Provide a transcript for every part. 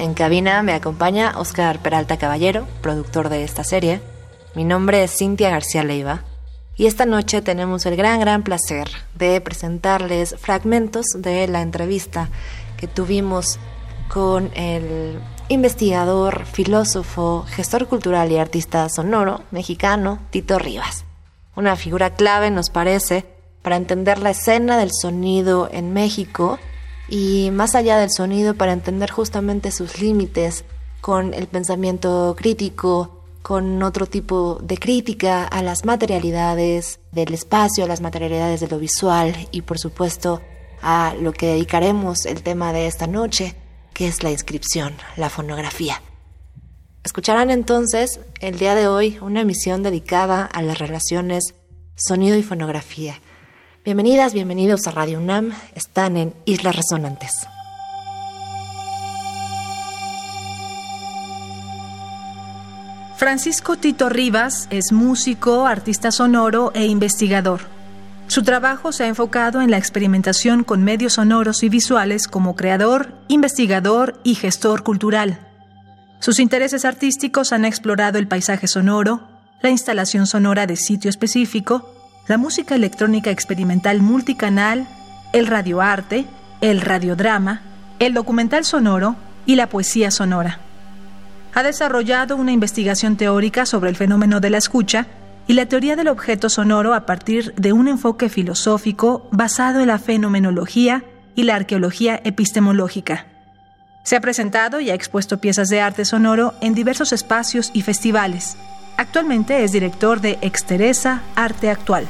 En cabina me acompaña Oscar Peralta Caballero, productor de esta serie. Mi nombre es Cintia García Leiva y esta noche tenemos el gran, gran placer de presentarles fragmentos de la entrevista que tuvimos con el investigador, filósofo, gestor cultural y artista sonoro mexicano Tito Rivas. Una figura clave, nos parece, para entender la escena del sonido en México y más allá del sonido para entender justamente sus límites con el pensamiento crítico, con otro tipo de crítica a las materialidades del espacio, a las materialidades de lo visual y por supuesto a lo que dedicaremos el tema de esta noche, que es la inscripción, la fonografía. Escucharán entonces el día de hoy una emisión dedicada a las relaciones sonido y fonografía. Bienvenidas, bienvenidos a Radio UNAM, están en Islas Resonantes. Francisco Tito Rivas es músico, artista sonoro e investigador. Su trabajo se ha enfocado en la experimentación con medios sonoros y visuales como creador, investigador y gestor cultural. Sus intereses artísticos han explorado el paisaje sonoro, la instalación sonora de sitio específico, la música electrónica experimental multicanal, el radioarte, el radiodrama, el documental sonoro y la poesía sonora ha desarrollado una investigación teórica sobre el fenómeno de la escucha y la teoría del objeto sonoro a partir de un enfoque filosófico basado en la fenomenología y la arqueología epistemológica. Se ha presentado y ha expuesto piezas de arte sonoro en diversos espacios y festivales. Actualmente es director de Exteresa Arte Actual.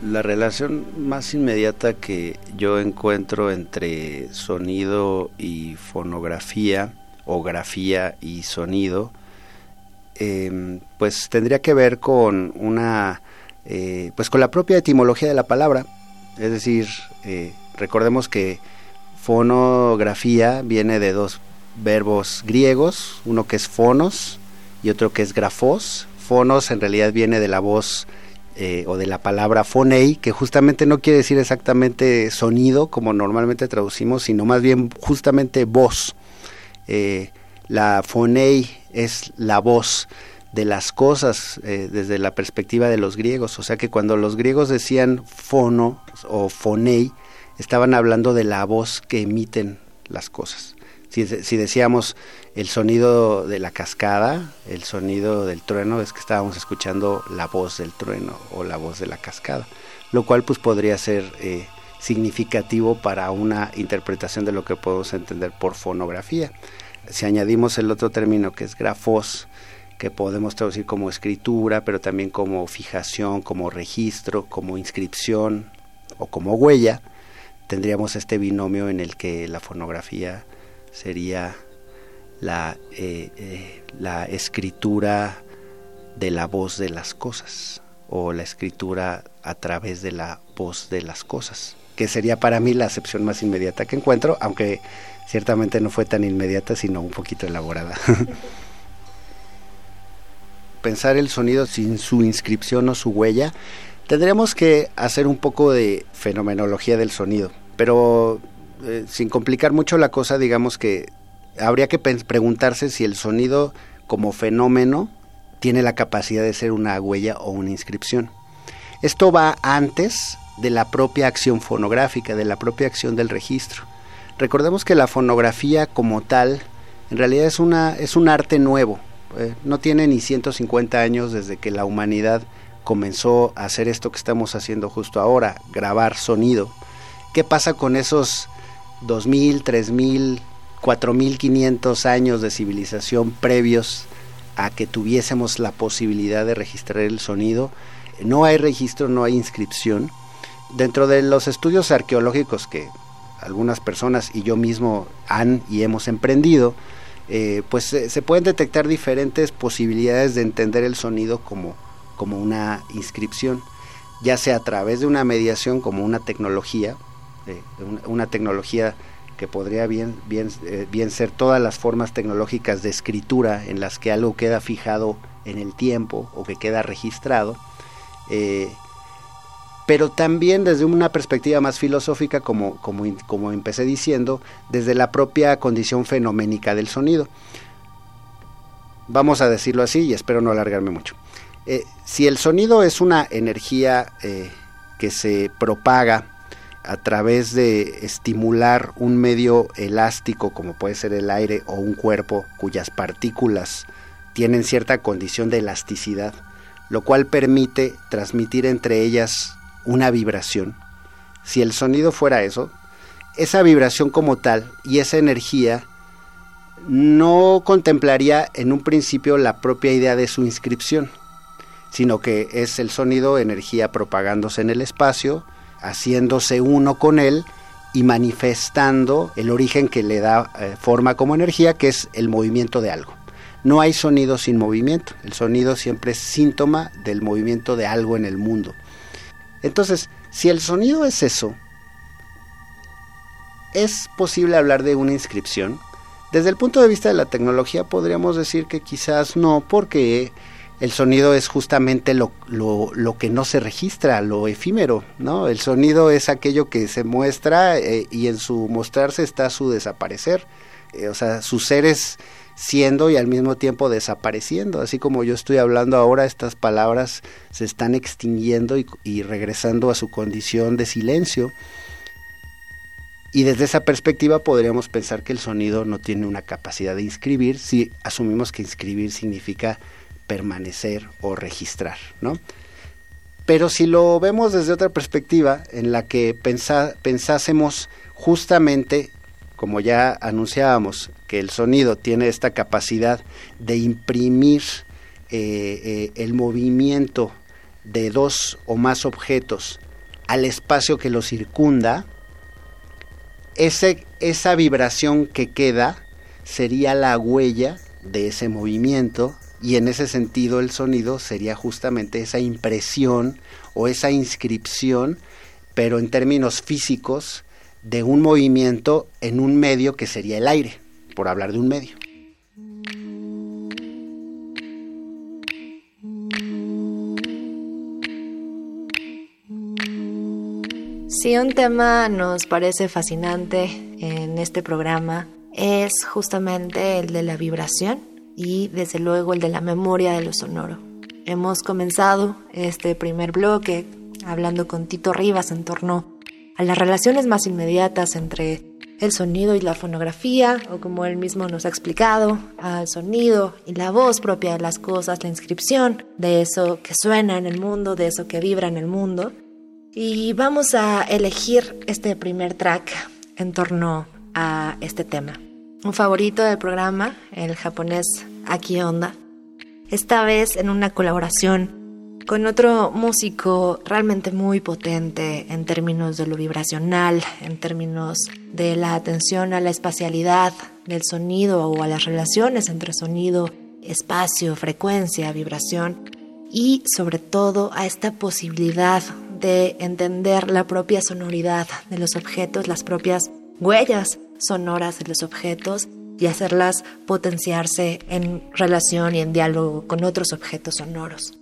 La relación más inmediata que yo encuentro entre sonido y fonografía, o grafía y sonido, em, pues tendría que ver con una, eh, pues con la propia etimología de la palabra. Es decir, eh, recordemos que fonografía viene de dos verbos griegos, uno que es fonos y otro que es grafos. Fonos en realidad viene de la voz eh, o de la palabra fonei, que justamente no quiere decir exactamente sonido como normalmente traducimos, sino más bien justamente voz. Eh, la fonei es la voz de las cosas eh, desde la perspectiva de los griegos, o sea que cuando los griegos decían fono o fonei, estaban hablando de la voz que emiten las cosas. Si, decíamos el sonido de la cascada, el sonido del trueno, es que estábamos escuchando la voz del trueno o la voz de la cascada, lo cual pues podría ser eh, significativo para una interpretación de lo que podemos entender por fonografía. Si añadimos el otro término que es grafos, que podemos traducir como escritura, pero también como fijación, como registro, como inscripción o como huella, tendríamos este binomio en el que la fonografía sería la, eh, eh, la escritura de la voz de las cosas o la escritura a través de la voz de las cosas, que sería para mí la acepción más inmediata que encuentro, aunque ciertamente no fue tan inmediata, sino un poquito elaborada. Pensar el sonido sin su inscripción o su huella, tendríamos que hacer un poco de fenomenología del sonido, pero eh, sin complicar mucho la cosa, digamos que habría que preguntarse si el sonido como fenómeno tiene la capacidad de ser una huella o una inscripción. Esto va antes de la propia acción fonográfica, de la propia acción del registro. Recordemos que la fonografía como tal en realidad es, una, es un arte nuevo. Eh, no tiene ni 150 años desde que la humanidad comenzó a hacer esto que estamos haciendo justo ahora, grabar sonido. ¿Qué pasa con esos 2.000, 3.000, 4.500 años de civilización previos a que tuviésemos la posibilidad de registrar el sonido, no hay registro, no hay inscripción. Dentro de los estudios arqueológicos que algunas personas y yo mismo han y hemos emprendido, eh, pues se, pueden detectar diferentes posibilidades de entender el sonido como, como una inscripción, ya sea a través de una mediación como una tecnología, eh, una, tecnología que podría bien, bien, eh, bien ser todas las formas tecnológicas de escritura en las que algo queda fijado en el tiempo o que queda registrado, pero también desde una perspectiva más filosófica, como, como, como empecé diciendo, desde la propia condición fenoménica del sonido. Vamos a decirlo así y espero no alargarme mucho. Eh, si el sonido es una energía eh, que se propaga a través de estimular un medio elástico como puede ser el aire o un cuerpo cuyas partículas tienen cierta condición de elasticidad, lo cual permite transmitir entre ellas una vibración, si el sonido fuera eso, esa vibración como tal y esa energía no contemplaría en un principio la propia idea de su inscripción, sino que es el sonido, energía propagándose en el espacio, haciéndose uno con él y manifestando el origen que le da eh, forma como energía, que es el movimiento de algo. No hay sonido sin movimiento, el sonido siempre es síntoma del movimiento de algo en el mundo. Entonces, si el sonido es eso, ¿es posible hablar de una inscripción? Desde el punto de vista de la tecnología podríamos decir que quizás no, porque el sonido es justamente lo, que no se registra, lo efímero, ¿no? El sonido es aquello que se muestra eh, y en su mostrarse está su desaparecer. Eh, o sea, sus seres siendo y al mismo tiempo desapareciendo. Así como yo estoy hablando ahora, estas palabras se están extinguiendo y, regresando a su condición de silencio. Y desde esa perspectiva podríamos pensar que el sonido no tiene una capacidad de inscribir si asumimos que inscribir significa permanecer o registrar, ¿no? Pero si lo vemos desde otra perspectiva, en la que pensásemos justamente como ya anunciábamos, que el sonido tiene esta capacidad de imprimir eh, eh, el movimiento de dos o más objetos al espacio que lo circunda, esa vibración que queda sería la huella de ese movimiento y en ese sentido el sonido sería justamente esa impresión o esa inscripción, pero en términos físicos, de un movimiento en un medio que sería el aire, por hablar de un medio. Si un tema nos parece fascinante en este programa es justamente el de la vibración y desde luego el de la memoria de lo sonoro. Hemos comenzado este primer bloque hablando con Tito Rivas en torno a las relaciones más inmediatas entre el sonido y la fonografía, o como él mismo nos ha explicado, al sonido y la voz propia de las cosas, la inscripción de eso que suena en el mundo, de eso que vibra en el mundo. Y vamos a elegir este primer track en torno a este tema. Un favorito del programa, el japonés Aki Onda, esta vez en una colaboración con otro músico realmente muy potente en términos de lo vibracional, en términos de la atención a la espacialidad del sonido o a las relaciones entre sonido, espacio, frecuencia, vibración y sobre todo a esta posibilidad de entender la propia sonoridad de los objetos, las propias huellas sonoras de los objetos y hacerlas potenciarse en relación y en diálogo con otros objetos sonoros.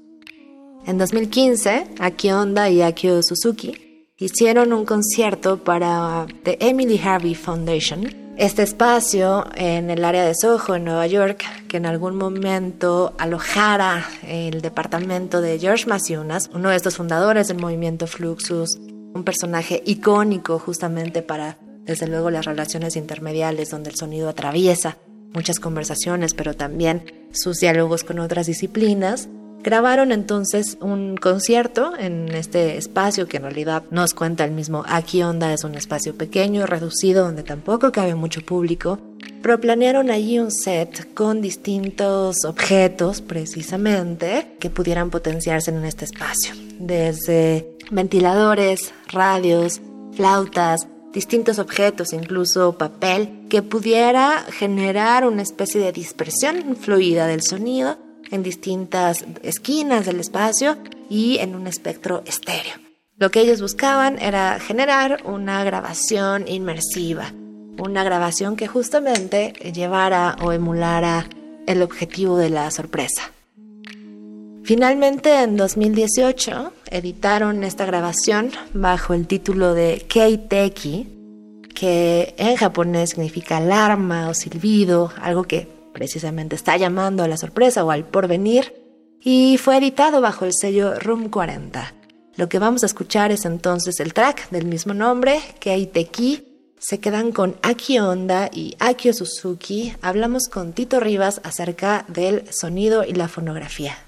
En 2015, Aki Honda y Akio Suzuki hicieron un concierto para The Emily Harvey Foundation, este espacio en el área de Soho, en Nueva York, que en algún momento alojara el departamento de George Masiunas, uno de estos fundadores del movimiento Fluxus, un personaje icónico justamente para, desde luego, las relaciones intermediales donde el sonido atraviesa muchas conversaciones, pero también sus diálogos con otras disciplinas Grabaron entonces un concierto en este espacio que en realidad nos cuenta el mismo Aquí Onda, es un espacio pequeño, reducido, donde tampoco cabe mucho público, pero planearon allí un set con distintos objetos precisamente que pudieran potenciarse en este espacio, desde ventiladores, radios, flautas, distintos objetos, incluso papel, que pudiera generar una especie de dispersión fluida del sonido en distintas esquinas del espacio y en un espectro estéreo. Lo que ellos buscaban era generar una grabación inmersiva, una grabación que justamente llevara o emulara el objetivo de la sorpresa. Finalmente, en 2018, editaron esta grabación bajo el título de Keiteki, que en japonés significa alarma o silbido, algo que precisamente está llamando a la sorpresa o al porvenir, y fue editado bajo el sello Room 40. Lo que vamos a escuchar es entonces el track del mismo nombre, Keiteki. Se quedan con Aki Onda y Akio Suzuki. Hablamos con Tito Rivas acerca del sonido y la fonografía.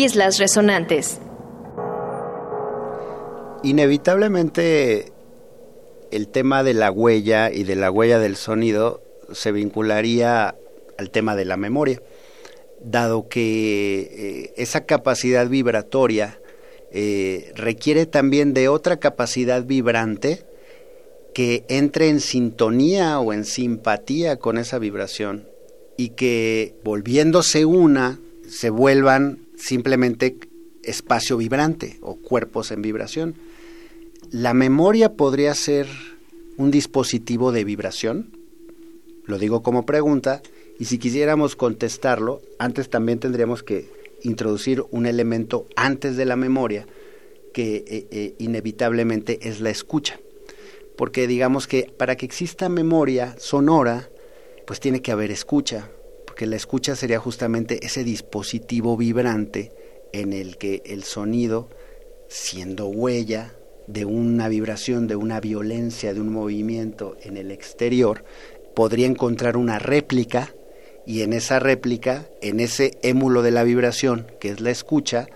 Islas Resonantes. Inevitablemente el tema de la huella y de la huella del sonido se vincularía al tema de la memoria, dado que eh, esa capacidad vibratoria eh, requiere también de otra capacidad vibrante que entre en sintonía o en simpatía con esa vibración y que volviéndose una se vuelvan simplemente espacio vibrante o cuerpos en vibración. La memoria podría ser un dispositivo de vibración, lo digo como pregunta, y si quisiéramos contestarlo, antes también tendríamos que introducir un elemento antes de la memoria, que eh, eh, inevitablemente es la escucha. Porque digamos que para que exista memoria sonora, pues tiene que haber escucha, porque la escucha sería justamente ese dispositivo vibrante en el que el sonido, siendo huella, de una vibración, de una violencia, de un movimiento en el exterior, podría encontrar una réplica y en esa réplica, en ese émulo de la vibración, que es la escucha,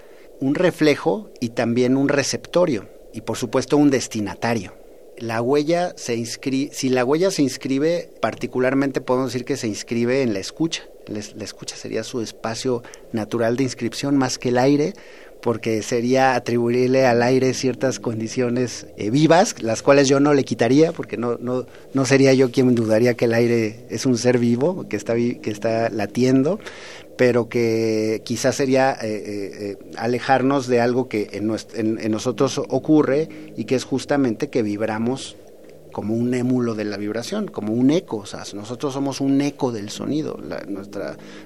un reflejo y también un receptorio y por supuesto un destinatario. La huella se inscribe, si la huella se inscribe, particularmente podemos decir que se inscribe en la escucha. La escucha sería su espacio natural de inscripción más que el aire, porque sería atribuirle al aire ciertas condiciones eh, vivas, las cuales yo no le quitaría, porque no, no, no sería yo quien dudaría que el aire es un ser vivo, que está, que está latiendo, pero que quizás sería eh, eh, alejarnos de algo que en, nosotros ocurre y que es justamente que vibramos como un émulo de la vibración, como un eco, o sea, nosotros somos un eco del sonido,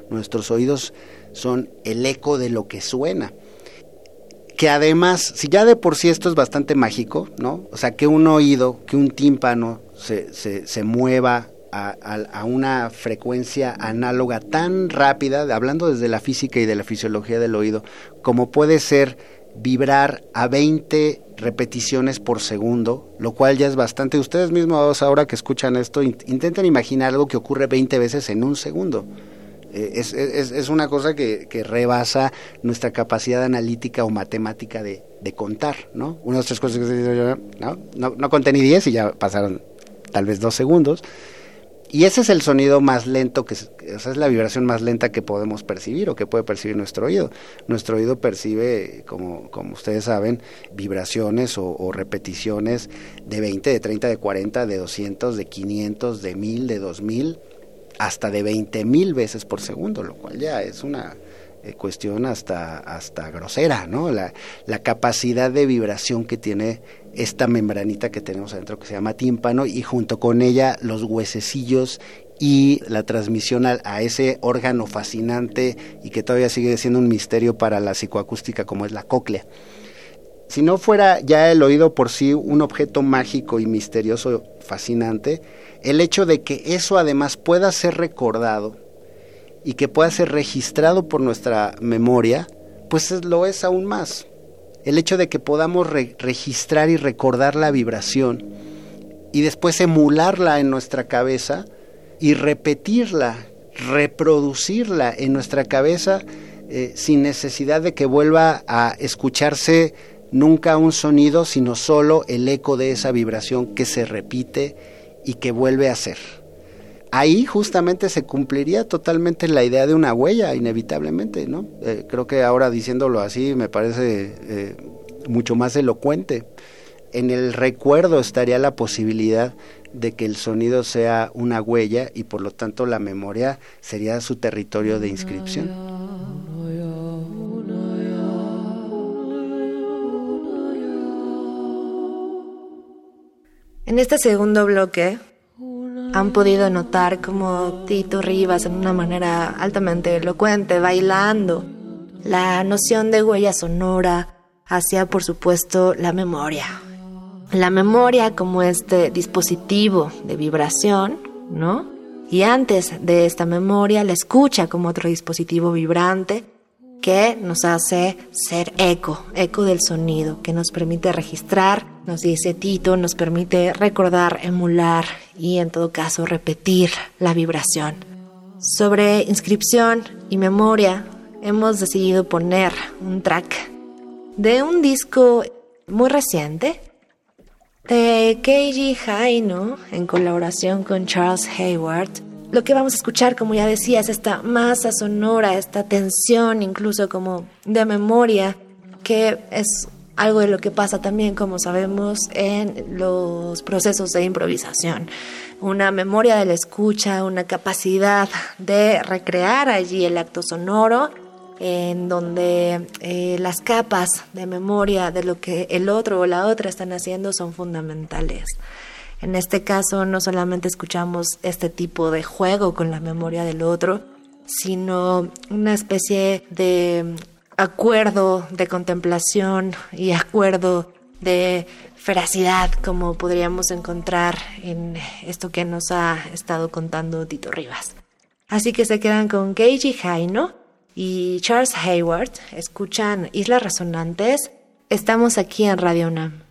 nuestros oídos son el eco de lo que suena que además, si ya de por sí esto es bastante mágico, ¿no? O sea, que un oído, que un tímpano se, se, se mueva a, a, una frecuencia análoga tan rápida, hablando desde la física y de la fisiología del oído, como puede ser vibrar a 20 repeticiones por segundo, lo cual ya es bastante. Ustedes mismos ahora que escuchan esto, intenten imaginar algo que ocurre 20 veces en un segundo. Eh, es, es, es, una cosa que, que, rebasa nuestra capacidad analítica o matemática de, de contar, ¿no? Una de las tres cosas que ¿no? No, no conté ni 10 y ya pasaron tal vez dos segundos. Y ese es el sonido más lento, que esa es la vibración más lenta que podemos percibir o que puede percibir nuestro oído. Nuestro oído percibe, como, como ustedes saben, vibraciones o, repeticiones de 20, de 30, de 40, de 200, de 500, de 1000, de 2000 hasta de 20 mil veces por segundo, lo cual ya es una eh, cuestión hasta, hasta grosera, ¿no? La capacidad de vibración que tiene esta membranita que tenemos adentro que se llama tímpano y junto con ella los huesecillos y la transmisión a, a, ese órgano fascinante y que todavía sigue siendo un misterio para la psicoacústica como es la cóclea. Si no fuera ya el oído por sí un objeto mágico y misterioso fascinante, el hecho de que eso además pueda ser recordado y que pueda ser registrado por nuestra memoria, pues lo es aún más. El hecho de que podamos registrar y recordar la vibración y después emularla en nuestra cabeza y repetirla, reproducirla en nuestra cabeza eh, sin necesidad de que vuelva a escucharse nunca un sonido, sino solo el eco de esa vibración que se repite y que vuelve a ser. Ahí justamente se cumpliría totalmente la idea de una huella, inevitablemente, ¿no? Eh, creo que ahora diciéndolo así me parece eh, mucho más elocuente. En el recuerdo estaría la posibilidad de que el sonido sea una huella y por lo tanto la memoria sería su territorio de inscripción. En este segundo bloque han podido notar como Tito Rivas en una manera altamente elocuente, bailando, la noción de huella sonora hacia, por supuesto, la memoria. La memoria como este dispositivo de vibración, ¿no? Y antes de esta memoria, la escucha como otro dispositivo vibrante que nos hace ser eco, eco del sonido, que nos permite registrar, nos dice Tito, nos permite recordar, emular y en todo caso repetir la vibración. Sobre inscripción y memoria, hemos decidido poner un track de un disco muy reciente de Keiji Haino en colaboración con Charles Hayward. Lo que vamos a escuchar, como ya decía, es esta masa sonora, esta tensión incluso como de memoria, que es algo de lo que pasa también, como sabemos, en los procesos de improvisación. Una memoria de la escucha, una capacidad de recrear allí el acto sonoro en donde eh, las capas de memoria de lo que el otro o la otra están haciendo son fundamentales. En este caso no solamente escuchamos este tipo de juego con la memoria del otro, sino una especie de acuerdo de contemplación y acuerdo de feracidad como podríamos encontrar en esto que nos ha estado contando Tito Rivas. Así que se quedan con Keiji Haino y Charles Hayward, escuchan Islas Resonantes. Estamos aquí en Radio UNAM.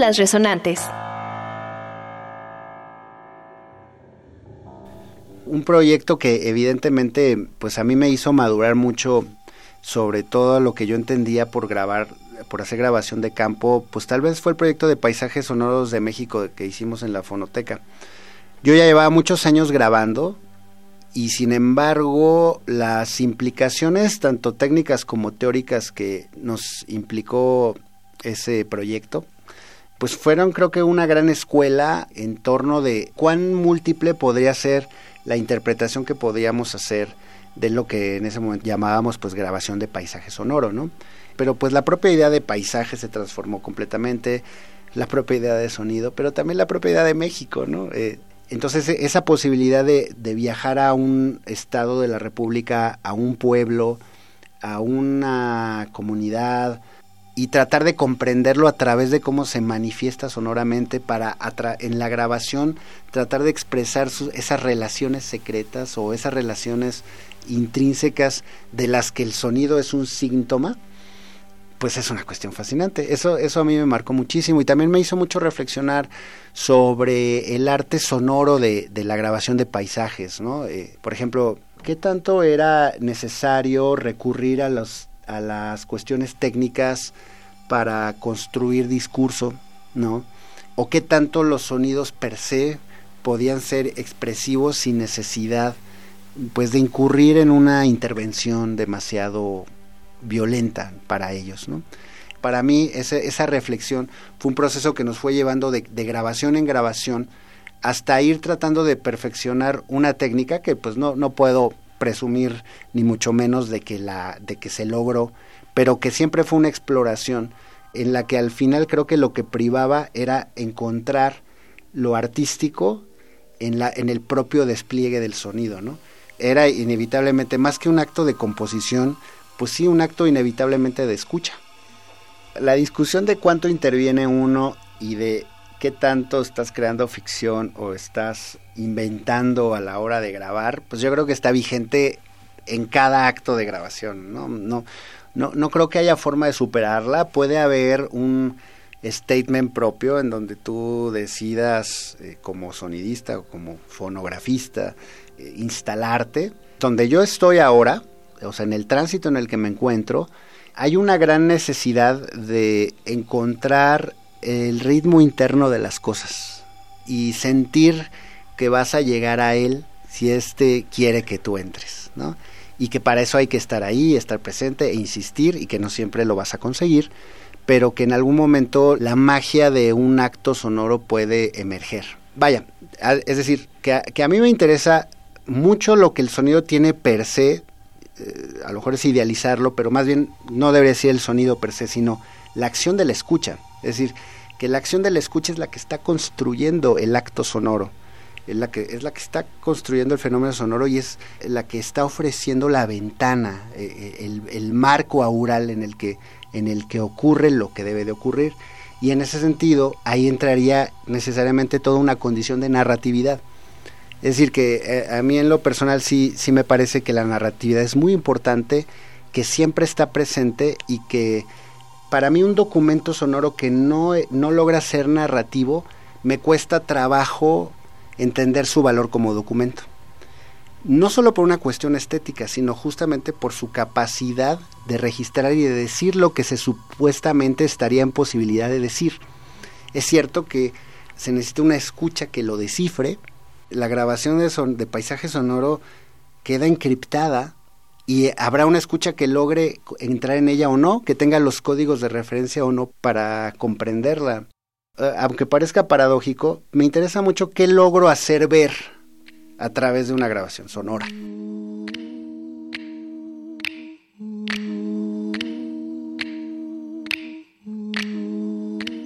Islas Resonantes. Un proyecto que evidentemente pues a mí me hizo madurar mucho sobre todo lo que yo entendía por grabar, por hacer grabación de campo, pues tal vez fue el proyecto de paisajes sonoros de México que hicimos en la fonoteca. Yo ya llevaba muchos años grabando y sin embargo las implicaciones tanto técnicas como teóricas que nos implicó ese proyecto, pues fueron creo que una gran escuela en torno de cuán múltiple podría ser la interpretación que podíamos hacer de lo que en ese momento llamábamos pues grabación de paisaje sonoro, ¿no? Pero pues la propia idea de paisaje se transformó completamente, la propia idea de sonido, pero también la propia idea de México, ¿no? Eh, entonces e, esa posibilidad de, de, viajar a un estado de la República, a un pueblo, a una comunidad y tratar de comprenderlo a través de cómo se manifiesta sonoramente para en la grabación tratar de expresar esas relaciones secretas o esas relaciones intrínsecas de las que el sonido es un síntoma, pues es una cuestión fascinante. Eso, eso a mí me marcó muchísimo y también me hizo mucho reflexionar sobre el arte sonoro de, la grabación de paisajes, ¿no? Eh, por ejemplo, ¿qué tanto era necesario recurrir a, los, a las cuestiones técnicas para construir discurso, ¿no? O qué tanto los sonidos per se podían ser expresivos sin necesidad pues de incurrir en una intervención demasiado violenta para ellos, ¿no? Para mí esa reflexión fue un proceso que nos fue llevando de, grabación en grabación hasta ir tratando de perfeccionar una técnica que pues no, no puedo presumir ni mucho menos de que la de que se logró, pero que siempre fue una exploración en la que al final creo que lo que privaba era encontrar lo artístico en la en el propio despliegue del sonido, ¿no? era inevitablemente, más que un acto de composición, pues sí, un acto inevitablemente de escucha. La discusión de cuánto interviene uno y de qué tanto estás creando ficción o estás inventando a la hora de grabar, pues yo creo que está vigente en cada acto de grabación, ¿no? No, no, no creo que haya forma de superarla, puede haber un statement propio en donde tú decidas eh, como sonidista o como fonografista instalarte. Donde yo estoy ahora, o sea, en el tránsito en el que me encuentro, hay una gran necesidad de encontrar el ritmo interno de las cosas y sentir que vas a llegar a él si éste quiere que tú entres, ¿no? Y que para eso hay que estar ahí, estar presente e insistir y que no siempre lo vas a conseguir, pero que en algún momento la magia de un acto sonoro puede emerger. Vaya, es decir, que que a mí me interesa mucho lo que el sonido tiene per se, eh, a lo mejor es idealizarlo, pero más bien no debería ser el sonido per se, sino la acción de la escucha. Es decir, que la acción de la escucha es la que está construyendo el acto sonoro, es la que, es la que está construyendo el fenómeno sonoro y es la que está ofreciendo la ventana, eh, eh, el, marco aural en el, que, en el que ocurre lo que debe de ocurrir. Y en ese sentido, ahí entraría necesariamente toda una condición de narratividad. Es decir, que eh, a mí en lo personal sí, sí me parece que la narratividad es muy importante, que siempre está presente y que para mí un documento sonoro que no, no logra ser narrativo, me cuesta trabajo entender su valor como documento. No solo por una cuestión estética, sino justamente por su capacidad de registrar y de decir lo que se supuestamente estaría en posibilidad de decir. Es cierto que se necesita una escucha que lo descifre, la grabación de, son, de paisaje sonoro queda encriptada y habrá una escucha que logre entrar en ella o no, que tenga los códigos de referencia o no para comprenderla. Eh, aunque parezca paradójico, me interesa mucho qué logro hacer ver a través de una grabación sonora.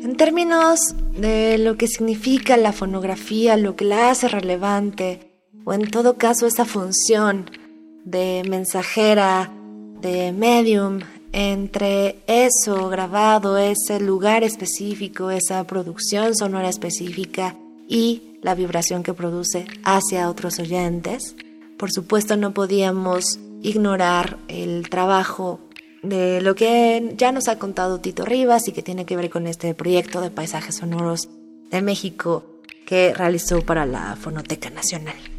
En términos de lo que significa la fonografía, lo que la hace relevante, o en todo caso esa función de mensajera, de medium, entre eso grabado, ese lugar específico, esa producción sonora específica y la vibración que produce hacia otros oyentes. Por supuesto no podíamos ignorar el trabajo de lo que ya nos ha contado Tito Rivas y que tiene que ver con este proyecto de paisajes sonoros de México que realizó para la Fonoteca Nacional.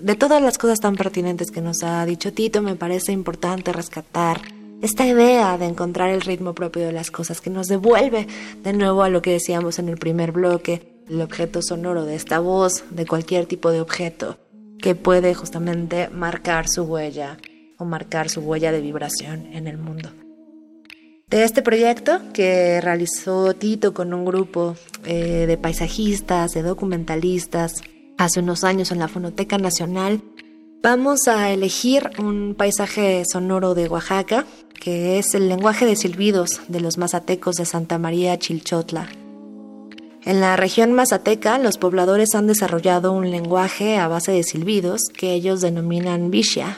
De todas las cosas tan pertinentes que nos ha dicho Tito, me parece importante rescatar esta idea de encontrar el ritmo propio de las cosas que nos devuelve de nuevo a lo que decíamos en el primer bloque, el objeto sonoro de esta voz, de cualquier tipo de objeto, que puede justamente marcar su huella o marcar su huella de vibración en el mundo. De este proyecto que realizó Tito con un grupo eh, de paisajistas, de documentalistas, hace unos años en la Fonoteca Nacional, vamos a elegir un paisaje sonoro de Oaxaca, que es el lenguaje de silbidos de los mazatecos de Santa María Chilchotla. En la región mazateca, los pobladores han desarrollado un lenguaje a base de silbidos que ellos denominan Vishya,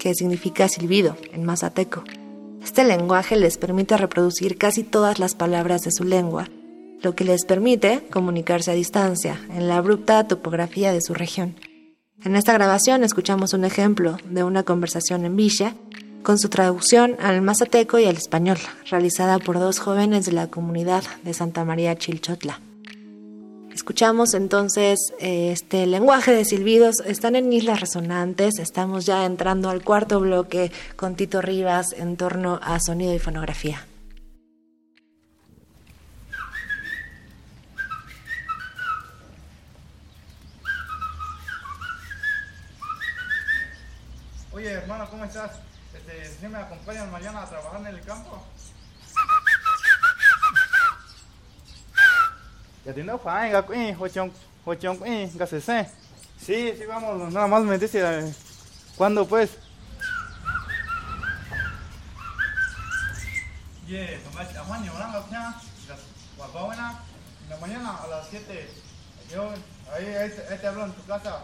que significa silbido en mazateco. Este lenguaje les permite reproducir casi todas las palabras de su lengua lo que les permite comunicarse a distancia en la abrupta topografía de su región. En esta grabación escuchamos un ejemplo de una conversación en Villa con su traducción al mazateco y al español, realizada por dos jóvenes de la comunidad de Santa María Chilchotla. Escuchamos entonces eh, este lenguaje de silbidos, están en Islas Resonantes, estamos ya entrando al cuarto bloque con Tito Rivas en torno a sonido y fonografía. Oye, hermano, ¿cómo estás? Este, ¿Sí me acompañan mañana a trabajar en el campo? Ya tiene fine, gacuín, hochón, hochón, gasese. Sí, sí, vamos, nada más me dice, eh, ¿cuándo pues? Yeah, tomás, ajuan, yo, ¿no? buena, en la mañana a las 7. Yo, ahí, ahí, ahí te hablo en tu casa.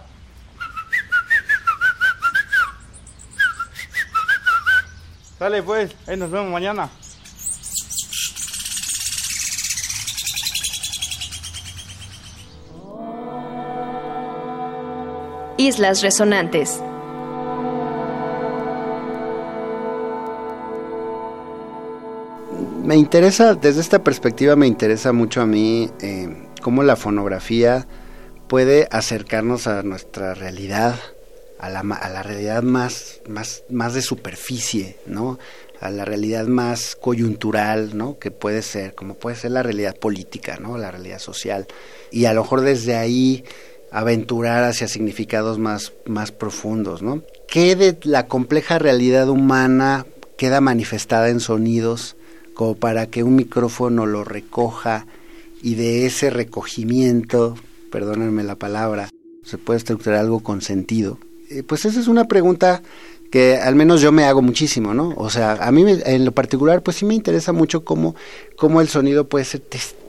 Dale pues, ahí nos vemos mañana. Islas Resonantes. Me interesa, desde esta perspectiva me interesa mucho a mí eh, cómo la fonografía puede acercarnos a nuestra realidad, a la, a la realidad más, más, más de superficie, ¿no? a la realidad más coyuntural, ¿no? Que puede ser, como puede ser la realidad política, ¿no? La realidad social. Y a lo mejor desde ahí aventurar hacia significados más, más profundos, ¿no? ¿Qué de la compleja realidad humana queda manifestada en sonidos como para que un micrófono lo recoja y de ese recogimiento, perdónenme la palabra, se puede estructurar algo con sentido? Eh, pues esa es una pregunta que al menos yo me hago muchísimo, ¿no? O sea, a mí en lo particular, pues sí me interesa mucho cómo, cómo el sonido puede ser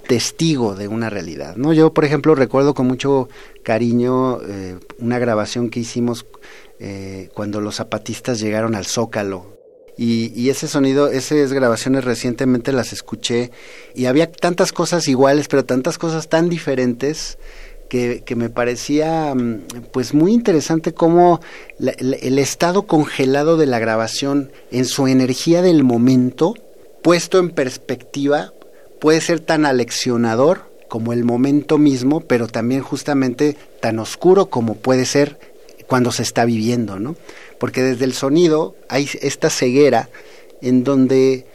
testigo de una realidad, ¿no? Yo, por ejemplo, recuerdo con mucho cariño eh, una grabación que hicimos eh, cuando los zapatistas llegaron al Zócalo. Y, y ese sonido, esas grabaciones recientemente las escuché y había tantas cosas iguales, pero tantas cosas tan diferentes que, me parecía mm, pues muy interesante cómo el estado congelado de la grabación en su energía del momento, puesto en perspectiva, puede ser tan aleccionador como el momento mismo, pero también justamente tan oscuro como puede ser cuando se está viviendo, ¿no? Porque desde el sonido hay esta ceguera en donde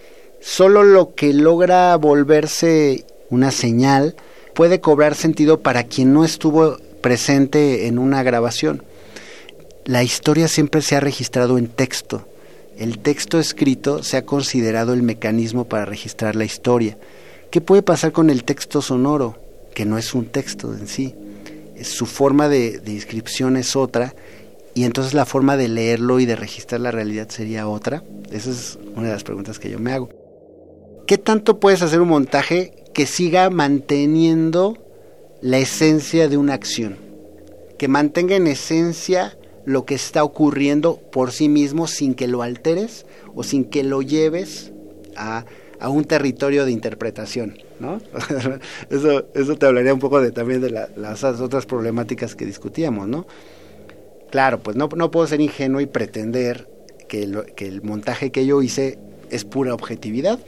solo lo que logra volverse una señal puede cobrar sentido para quien no estuvo presente en una grabación. La historia siempre se ha registrado en texto. El texto escrito se ha considerado el mecanismo para registrar la historia. ¿Qué puede pasar con el texto sonoro? Que no es un texto en sí. Su forma de, inscripción es otra y entonces la forma de leerlo y de registrar la realidad sería otra. Esa es una de las preguntas que yo me hago. ¿Qué tanto puedes hacer un montaje que siga manteniendo la esencia de una acción, que mantenga en esencia lo que está ocurriendo por sí mismo sin que lo alteres o sin que lo lleves a, un territorio de interpretación, ¿no? eso, eso te hablaría un poco de también de las otras problemáticas que discutíamos, ¿no? Claro, pues no, no puedo ser ingenuo y pretender que, que el montaje que yo hice es pura objetividad,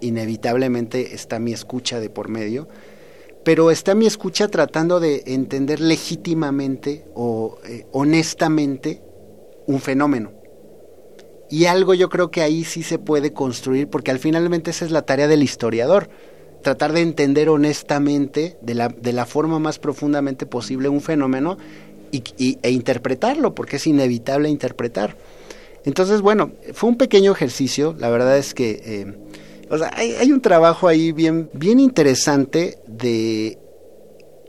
inevitablemente está mi escucha de por medio, pero está mi escucha tratando de entender legítimamente o eh, honestamente un fenómeno. Y algo yo creo que ahí sí se puede construir, porque al finalmente esa es la tarea del historiador, tratar de entender honestamente, de la, de la forma más profundamente posible, un fenómeno y, e interpretarlo, porque es inevitable interpretar. Entonces, bueno, fue un pequeño ejercicio, la verdad es que... Eh, o sea, hay, un trabajo ahí bien, bien interesante de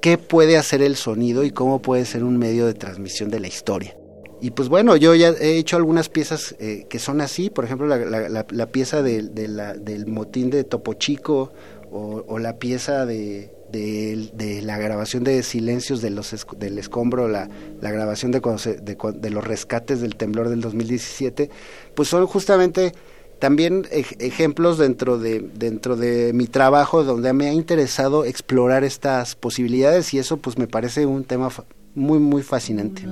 qué puede hacer el sonido y cómo puede ser un medio de transmisión de la historia. Y pues bueno, yo ya he hecho algunas piezas eh, que son así, por ejemplo la, pieza de, del motín de Topo Chico o, la pieza de, de, la grabación de silencios del escombro, la, la grabación de, de, los rescates del temblor del 2017, pues son justamente también ejemplos dentro de, dentro de mi trabajo donde me ha interesado explorar estas posibilidades y eso pues me parece un tema muy muy fascinante.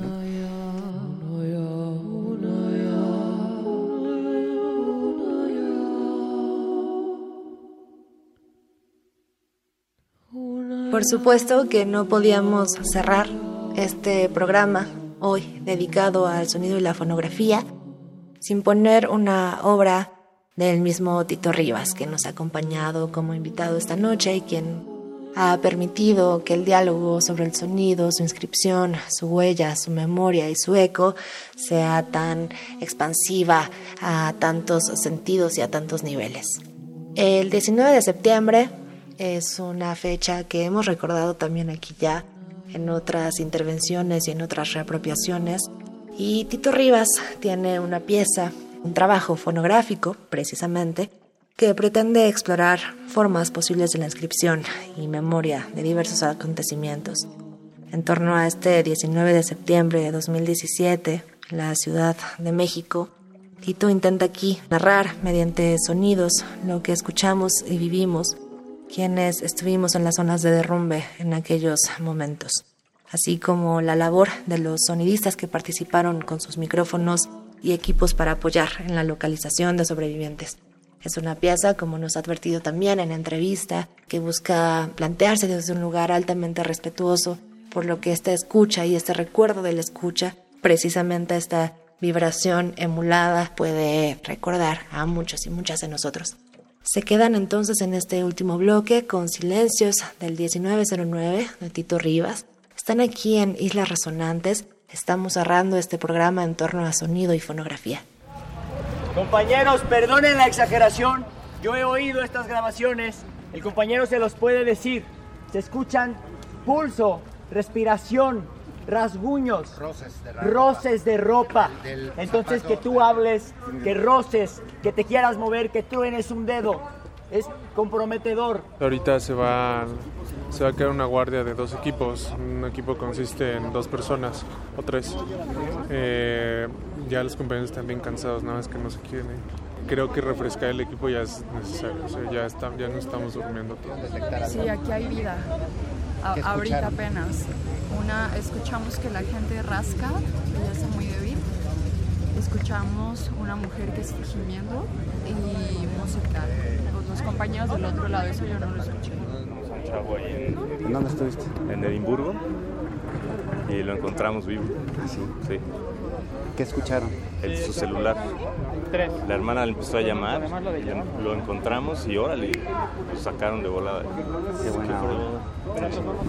Por supuesto que no podíamos cerrar este programa hoy dedicado al sonido y la fonografía sin poner una obra del mismo Tito Rivas, que nos ha acompañado como invitado esta noche y quien ha permitido que el diálogo sobre el sonido, su inscripción, su huella, su memoria y su eco sea tan expansiva a tantos sentidos y a tantos niveles. El 19 de septiembre es una fecha que hemos recordado también aquí ya en otras intervenciones y en otras reapropiaciones. Y Tito Rivas tiene una pieza un trabajo fonográfico, precisamente, que pretende explorar formas posibles de la inscripción y memoria de diversos acontecimientos. En torno a este 19 de septiembre de 2017, la Ciudad de México, Tito intenta aquí narrar mediante sonidos lo que escuchamos y vivimos quienes estuvimos en las zonas de derrumbe en aquellos momentos, así como la labor de los sonidistas que participaron con sus micrófonos y equipos para apoyar en la localización de sobrevivientes. Es una pieza, como nos ha advertido también en entrevista, que busca plantearse desde un lugar altamente respetuoso, por lo que esta escucha y este recuerdo de la escucha, precisamente esta vibración emulada, puede recordar a muchos y muchas de nosotros. Se quedan entonces en este último bloque con Silencios del 1909 de Tito Rivas. Están aquí en Islas Resonantes Estamos cerrando este programa en torno a sonido y fonografía. Compañeros, perdonen la exageración. Yo he oído estas grabaciones. El compañero se los puede decir. Se escuchan pulso, respiración, rasguños, roces de ropa. Entonces que tú hables, que roces, que te quieras mover, que tú eres un dedo. Es comprometedor. Ahorita se va se va a quedar una guardia de dos equipos. Un equipo consiste en dos personas o tres. Eh, ya los compañeros están bien cansados, nada más que no se quieren Creo que refrescar el equipo ya es necesario, ya, está, ya no estamos durmiendo todos. Sí, aquí hay vida. ahorita apenas. Una, escuchamos que la gente rasca, que ya está muy débil. Escuchamos una mujer que está gimiendo y música. Los compañeros del otro lado, eso yo no lo escuché en, dónde estuviste? En Edimburgo y lo encontramos vivo. ¿Ah, sí? Sí. ¿Qué escucharon? El, su celular. La hermana le empezó a llamar, lo encontramos y órale, lo sacaron de volada. Qué buena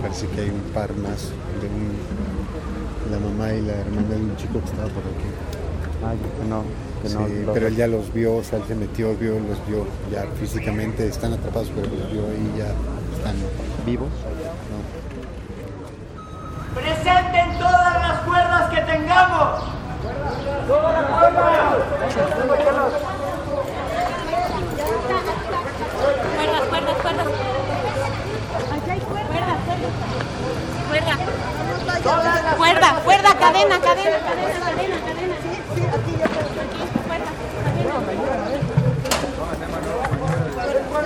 Parece que hay un par más de la mamá y la hermana de un chico que estaba por aquí. Que no. Que no sí, pero él ya los vio, o sea, él se metió, vio, los vio ya físicamente, están atrapados, pero los vio y ya vivos. Presenten todas las cuerdas que tengamos. Todas las cuerdas. Cuerdas, cuerdas, cuerdas. Aquí hay cuerdas, cuerdas. Cuerda. Cuerda, cuerda, cadena, cadena, cadena, cadena, cadena. Sí, sí, aquí ya está. Aquí, cuerda,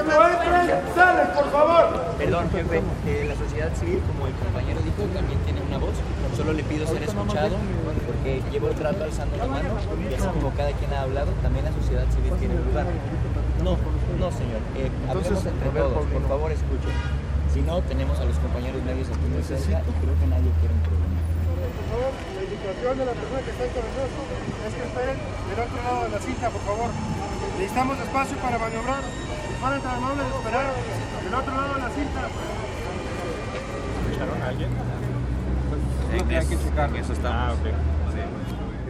salen, por favor. Perdón, jefe, la sociedad civil, como el compañero dijo, también tiene una voz. Solo le pido ser escuchado porque llevo el trato alzando la mano y así como cada quien ha hablado, también la sociedad civil tiene un lugar. No, no señor. Eh, hablemos entre todos, por favor escuchen. Si no, tenemos a los compañeros medios aquí muy cerca y creo que nadie quiere un problema. Por favor, la indicación de la persona que está ahí con nosotros es que esperen del otro lado de la cinta, por favor. Necesitamos espacio para maniobrar. Van tan amables de esperar del otro lado de la cinta. ¿Escucharon a alguien? Sí, hay que checar. Eso está. Ah, ok.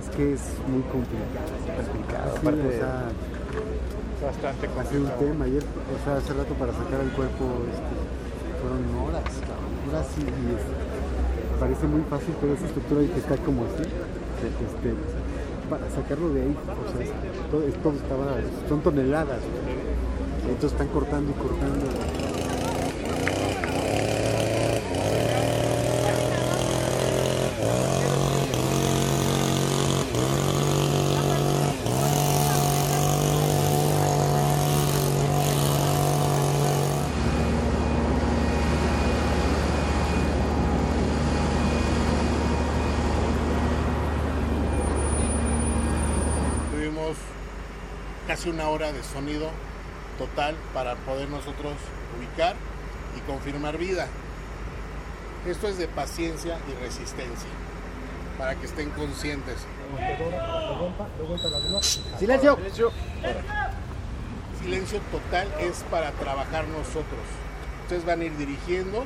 Es que es muy complicado. complicado, Sí, aparte o sea, Bastante hacer un complicado. tema. Ayer, o sea, hace rato para sacar el cuerpo este, fueron horas, cabrón, horas y, y es- parece muy fácil, pero esa estructura que está como así, este, para sacarlo de ahí, o sea, es- todo, es- todo estaba, son toneladas. Entonces están cortando y cortando. Tuvimos casi una hora de sonido total para poder nosotros ubicar y confirmar vida. Esto es de paciencia y resistencia, para que estén conscientes. Silencio. Silencio total es para trabajar nosotros. Ustedes van a ir dirigiendo,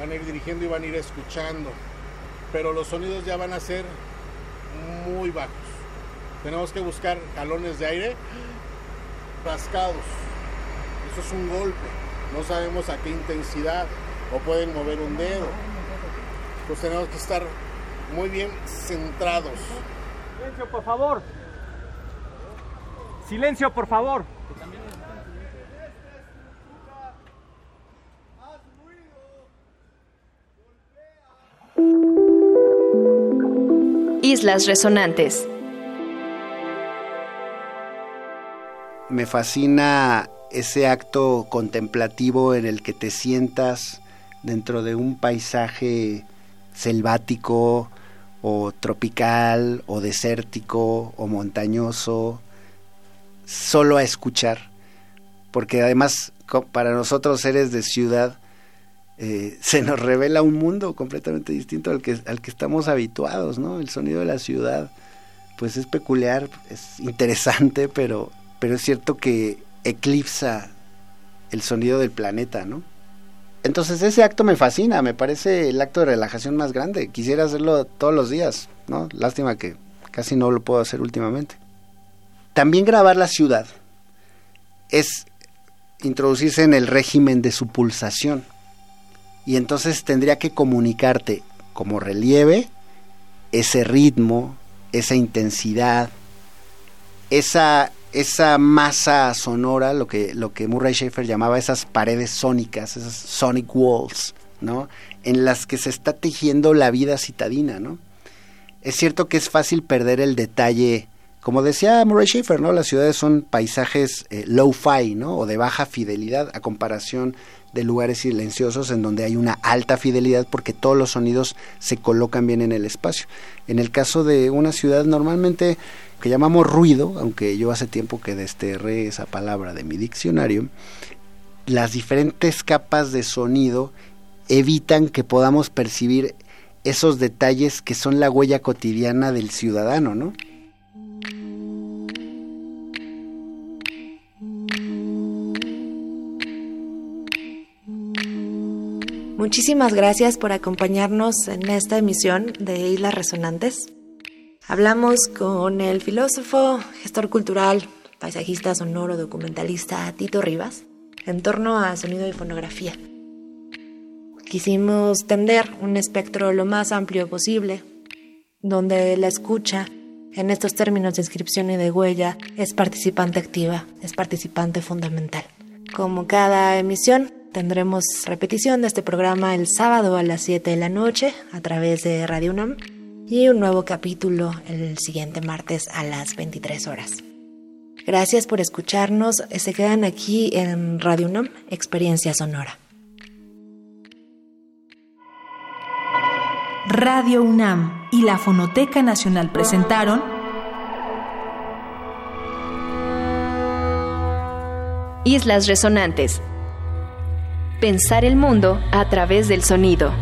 van a ir dirigiendo y van a ir escuchando, pero los sonidos ya van a ser muy bajos. Tenemos que buscar jalones de aire rascados. Eso es un golpe. No sabemos a qué intensidad o pueden mover un dedo. Pues tenemos que estar muy bien centrados. Silencio, por favor. Silencio, por favor. Islas Resonantes. me fascina ese acto contemplativo en el que te sientas dentro de un paisaje selvático o tropical o desértico o montañoso, solo a escuchar, porque además para nosotros seres de ciudad eh, se nos revela un mundo completamente distinto al que, al que estamos habituados, ¿no? El sonido de la ciudad pues es peculiar, es interesante, pero, pero es cierto que eclipsa el sonido del planeta, ¿no? Entonces ese acto me fascina, me parece el acto de relajación más grande. Quisiera hacerlo todos los días, ¿no? Lástima que casi no lo puedo hacer últimamente. También grabar la ciudad es introducirse en el régimen de su pulsación. Y entonces tendría que comunicarte como relieve ese ritmo, esa intensidad, esa, esa masa sonora, lo que, lo que Murray Schafer llamaba esas paredes sónicas, esas sonic walls, ¿no? En las que se está tejiendo la vida citadina, ¿no? Es cierto que es fácil perder el detalle, como decía Murray Schafer, ¿no? Las ciudades son paisajes eh, low-fi, ¿no? O de baja fidelidad a comparación de lugares silenciosos en donde hay una alta fidelidad porque todos los sonidos se colocan bien en el espacio. En el caso de una ciudad normalmente que llamamos ruido, aunque yo hace tiempo que desterré esa palabra de mi diccionario, las diferentes capas de sonido evitan que podamos percibir esos detalles que son la huella cotidiana del ciudadano, ¿no? Muchísimas gracias por acompañarnos en esta emisión de Islas Resonantes. Hablamos con el filósofo, gestor cultural, paisajista sonoro, documentalista Tito Rivas en torno a sonido y fonografía. Quisimos tender un espectro lo más amplio posible, donde la escucha, en estos términos de inscripción y de huella, es participante activa, es participante fundamental. Como cada emisión, tendremos repetición de este programa el sábado a las 7 de la noche a través de Radio UNAM y un nuevo capítulo el siguiente martes a las 23 horas. Gracias por escucharnos. Se quedan aquí en Radio UNAM, Experiencia Sonora. Radio UNAM y la Fonoteca Nacional presentaron Islas Resonantes. Pensar el mundo a través del sonido.